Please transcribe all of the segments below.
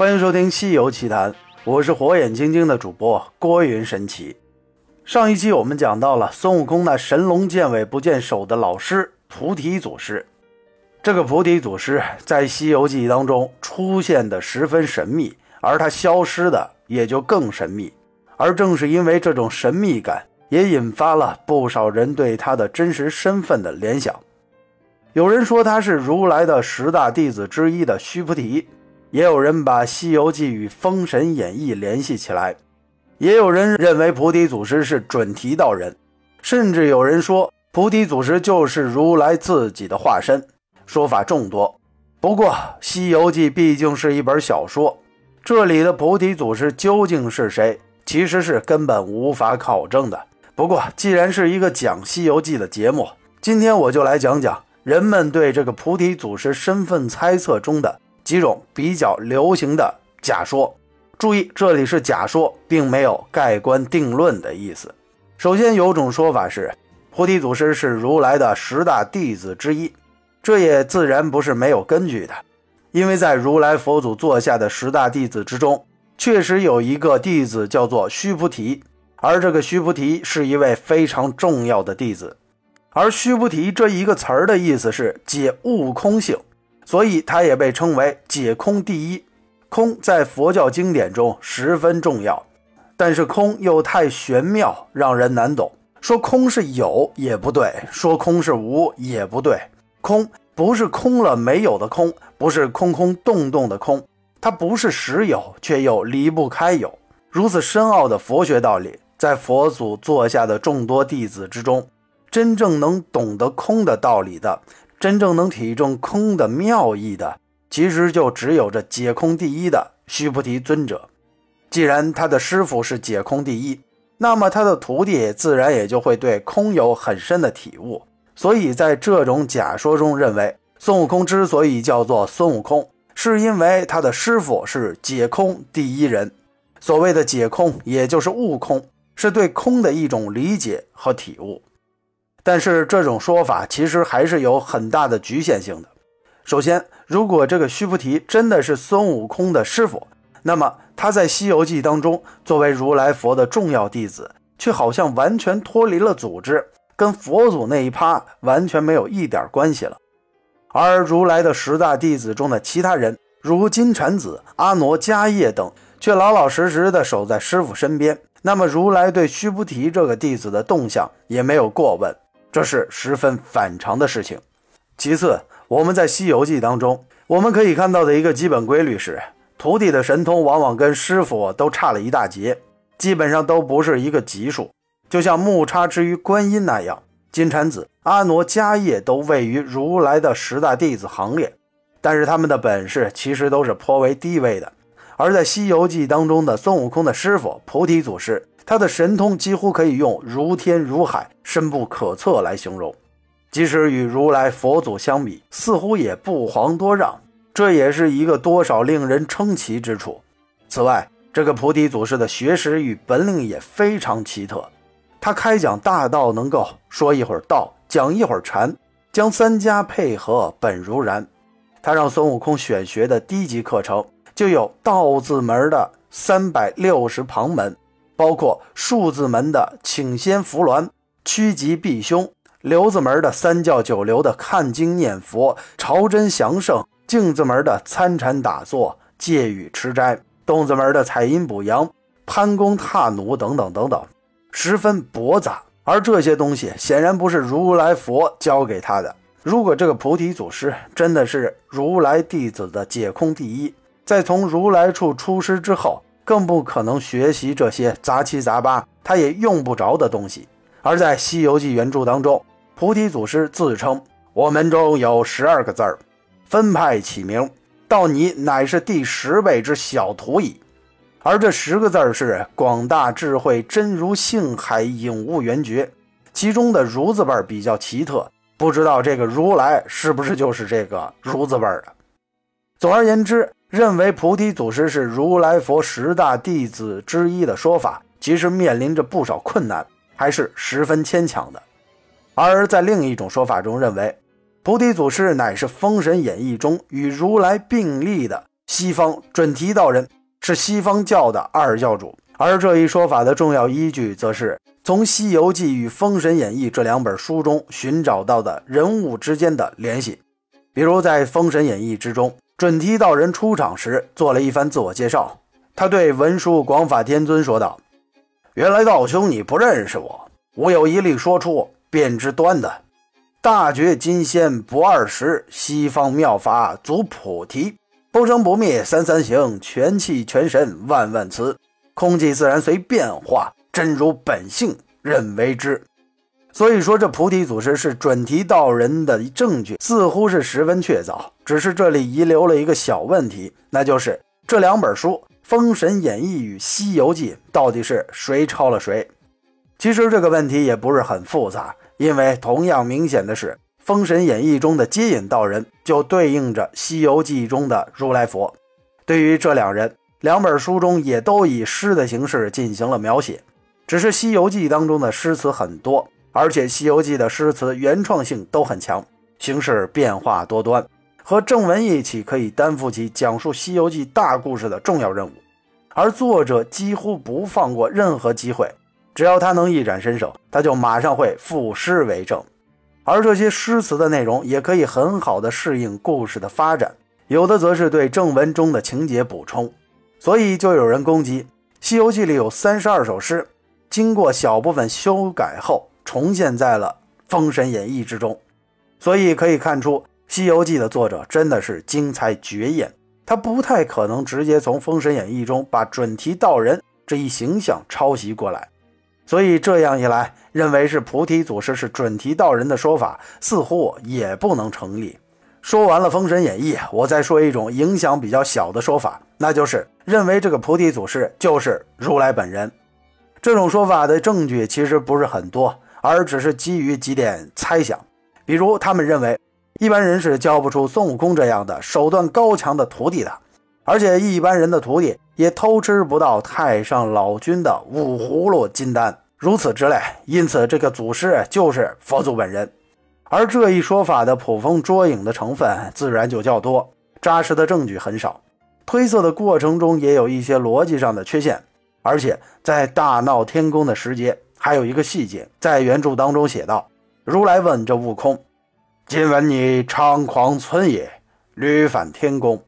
欢迎收听《西游奇谈》，我是火眼金睛的主播郭云神奇。上一期我们讲到了孙悟空那神龙见尾不见首的老师菩提祖师。这个菩提祖师在《西游记》当中出现的十分神秘，而他消失的也就更神秘。而正是因为这种神秘感，也引发了不少人对他的真实身份的联想。有人说他是如来的十大弟子之一的须菩提。也有人把《西游记》与《封神演义》联系起来，也有人认为菩提祖师是准提道人，甚至有人说菩提祖师就是如来自己的化身，说法众多。不过，《西游记》毕竟是一本小说，这里的菩提祖师究竟是谁，其实是根本无法考证的。不过，既然是一个讲《西游记》的节目，今天我就来讲讲人们对这个菩提祖师身份猜测中的。几种比较流行的假说，注意这里是假说，并没有盖棺定论的意思。首先有种说法是，菩提祖师是如来的十大弟子之一，这也自然不是没有根据的，因为在如来佛祖座下的十大弟子之中，确实有一个弟子叫做须菩提，而这个须菩提是一位非常重要的弟子，而须菩提这一个词儿的意思是解悟空性。所以，它也被称为解空第一。空在佛教经典中十分重要，但是空又太玄妙，让人难懂。说空是有也不对，说空是无也不对。空不是空了没有的空，不是空空洞洞的空，它不是实有，却又离不开有。如此深奥的佛学道理，在佛祖座下的众多弟子之中，真正能懂得空的道理的。真正能体证空的妙意的，其实就只有这解空第一的须菩提尊者。既然他的师傅是解空第一，那么他的徒弟自然也就会对空有很深的体悟。所以在这种假说中，认为孙悟空之所以叫做孙悟空，是因为他的师傅是解空第一人。所谓的解空，也就是悟空，是对空的一种理解和体悟。但是这种说法其实还是有很大的局限性的。首先，如果这个须菩提真的是孙悟空的师傅，那么他在《西游记》当中作为如来佛的重要弟子，却好像完全脱离了组织，跟佛祖那一趴完全没有一点关系了。而如来的十大弟子中的其他人，如金蝉子、阿傩、迦叶等，却老老实实的守在师傅身边。那么，如来对须菩提这个弟子的动向也没有过问。这是十分反常的事情。其次，我们在《西游记》当中，我们可以看到的一个基本规律是，徒弟的神通往往跟师傅都差了一大截，基本上都不是一个级数。就像木叉之于观音那样，金蝉子、阿傩、迦叶都位于如来的十大弟子行列，但是他们的本事其实都是颇为低微的。而在《西游记》当中的孙悟空的师傅菩提祖师。他的神通几乎可以用如天如海、深不可测来形容，即使与如来佛祖相比，似乎也不遑多让。这也是一个多少令人称奇之处。此外，这个菩提祖师的学识与本领也非常奇特。他开讲大道，能够说一会儿道，讲一会儿禅，将三家配合，本如然。他让孙悟空选学的低级课程，就有道字门的三百六十旁门。包括数字门的请仙扶鸾、趋吉避凶；流子门的三教九流的看经念佛、朝真降圣；净子门的参禅打坐、戒语持斋；动子门的采阴补阳、攀弓踏弩等等等等，十分驳杂。而这些东西显然不是如来佛教给他的。如果这个菩提祖师真的是如来弟子的解空第一，在从如来处出师之后。更不可能学习这些杂七杂八，他也用不着的东西。而在《西游记》原著当中，菩提祖师自称：“我门中有十二个字儿，分派起名，到你乃是第十位之小徒矣。”而这十个字儿是“广大智慧真如性海影悟圆觉”，其中的“如”字辈比较奇特，不知道这个如来是不是就是这个“如”字辈的。总而言之。认为菩提祖师是如来佛十大弟子之一的说法，其实面临着不少困难，还是十分牵强的。而在另一种说法中，认为菩提祖师乃是《封神演义》中与如来并立的西方准提道人是西方教的二教主。而这一说法的重要依据，则是从《西游记》与《封神演义》这两本书中寻找到的人物之间的联系。比如在《封神演义》之中，准提道人出场时做了一番自我介绍，他对文殊广法天尊说道：“原来道兄你不认识我，吾有一例说出便知端的。大觉金仙不二十，西方妙法足菩提，不生不灭三三行，全气全神万万词。”空寂自然随变化，真如本性任为之。所以说，这菩提祖师是准提道人的证据，似乎是十分确凿。只是这里遗留了一个小问题，那就是这两本书《封神演义》与《西游记》到底是谁抄了谁？其实这个问题也不是很复杂，因为同样明显的是，《封神演义》中的接引道人就对应着《西游记》中的如来佛。对于这两人。两本书中也都以诗的形式进行了描写，只是《西游记》当中的诗词很多，而且《西游记》的诗词原创性都很强，形式变化多端，和正文一起可以担负起讲述《西游记》大故事的重要任务。而作者几乎不放过任何机会，只要他能一展身手，他就马上会赋诗为证。而这些诗词的内容也可以很好的适应故事的发展，有的则是对正文中的情节补充。所以就有人攻击《西游记》里有三十二首诗，经过小部分修改后重现在了《封神演义》之中。所以可以看出，《西游记》的作者真的是精才绝艳，他不太可能直接从《封神演义》中把准提道人这一形象抄袭过来。所以这样一来，认为是菩提祖师是准提道人的说法，似乎也不能成立。说完了《封神演义》，我再说一种影响比较小的说法，那就是认为这个菩提祖师就是如来本人。这种说法的证据其实不是很多，而只是基于几点猜想。比如，他们认为一般人是教不出孙悟空这样的手段高强的徒弟的，而且一般人的徒弟也偷吃不到太上老君的五葫芦金丹，如此之类。因此，这个祖师就是佛祖本人。而这一说法的捕风捉影的成分自然就较多，扎实的证据很少，推测的过程中也有一些逻辑上的缺陷。而且在大闹天宫的时节，还有一个细节，在原著当中写道：如来问这悟空：“今闻你猖狂村野，屡返天宫，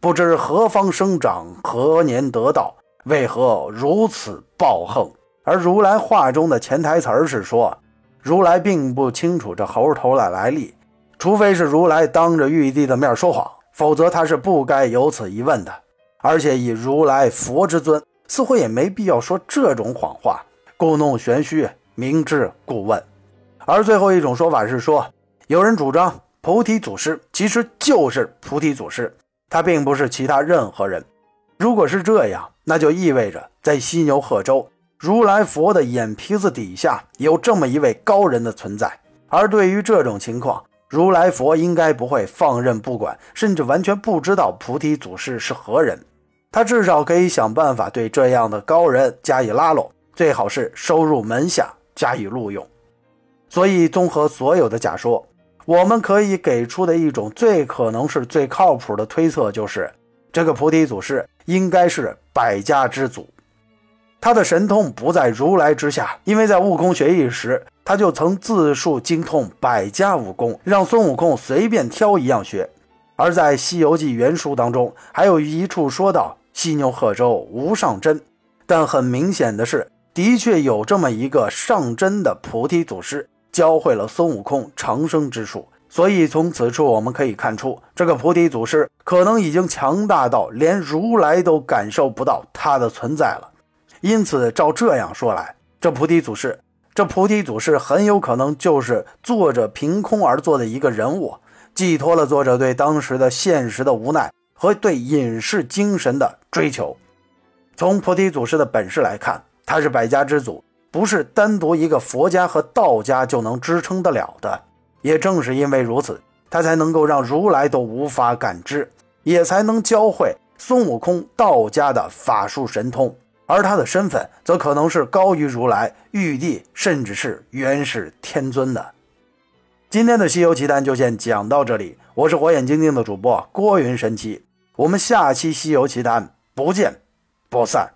不知何方生长，何年得道？为何如此暴横？”而如来话中的潜台词是说。如来并不清楚这猴头的来历，除非是如来当着玉帝的面说谎，否则他是不该有此一问的。而且以如来佛之尊，似乎也没必要说这种谎话，故弄玄虚，明知故问。而最后一种说法是说，有人主张菩提祖师其实就是菩提祖师，他并不是其他任何人。如果是这样，那就意味着在犀牛贺州。如来佛的眼皮子底下有这么一位高人的存在，而对于这种情况，如来佛应该不会放任不管，甚至完全不知道菩提祖师是何人。他至少可以想办法对这样的高人加以拉拢，最好是收入门下加以录用。所以，综合所有的假说，我们可以给出的一种最可能是最靠谱的推测，就是这个菩提祖师应该是百家之祖。他的神通不在如来之下，因为在悟空学艺时，他就曾自述精通百家武功，让孙悟空随便挑一样学。而在《西游记》原书当中，还有一处说到犀牛贺州无上真，但很明显的是，的确有这么一个上真的菩提祖师，教会了孙悟空长生之术。所以从此处我们可以看出，这个菩提祖师可能已经强大到连如来都感受不到他的存在了。因此，照这样说来，这菩提祖师，这菩提祖师很有可能就是作者凭空而做的一个人物，寄托了作者对当时的现实的无奈和对隐士精神的追求。从菩提祖师的本事来看，他是百家之祖，不是单独一个佛家和道家就能支撑得了的。也正是因为如此，他才能够让如来都无法感知，也才能教会孙悟空道家的法术神通。而他的身份则可能是高于如来、玉帝，甚至是元始天尊的。今天的《西游奇谈》就先讲到这里，我是火眼金睛的主播郭云神奇。我们下期《西游奇谈》不见不散。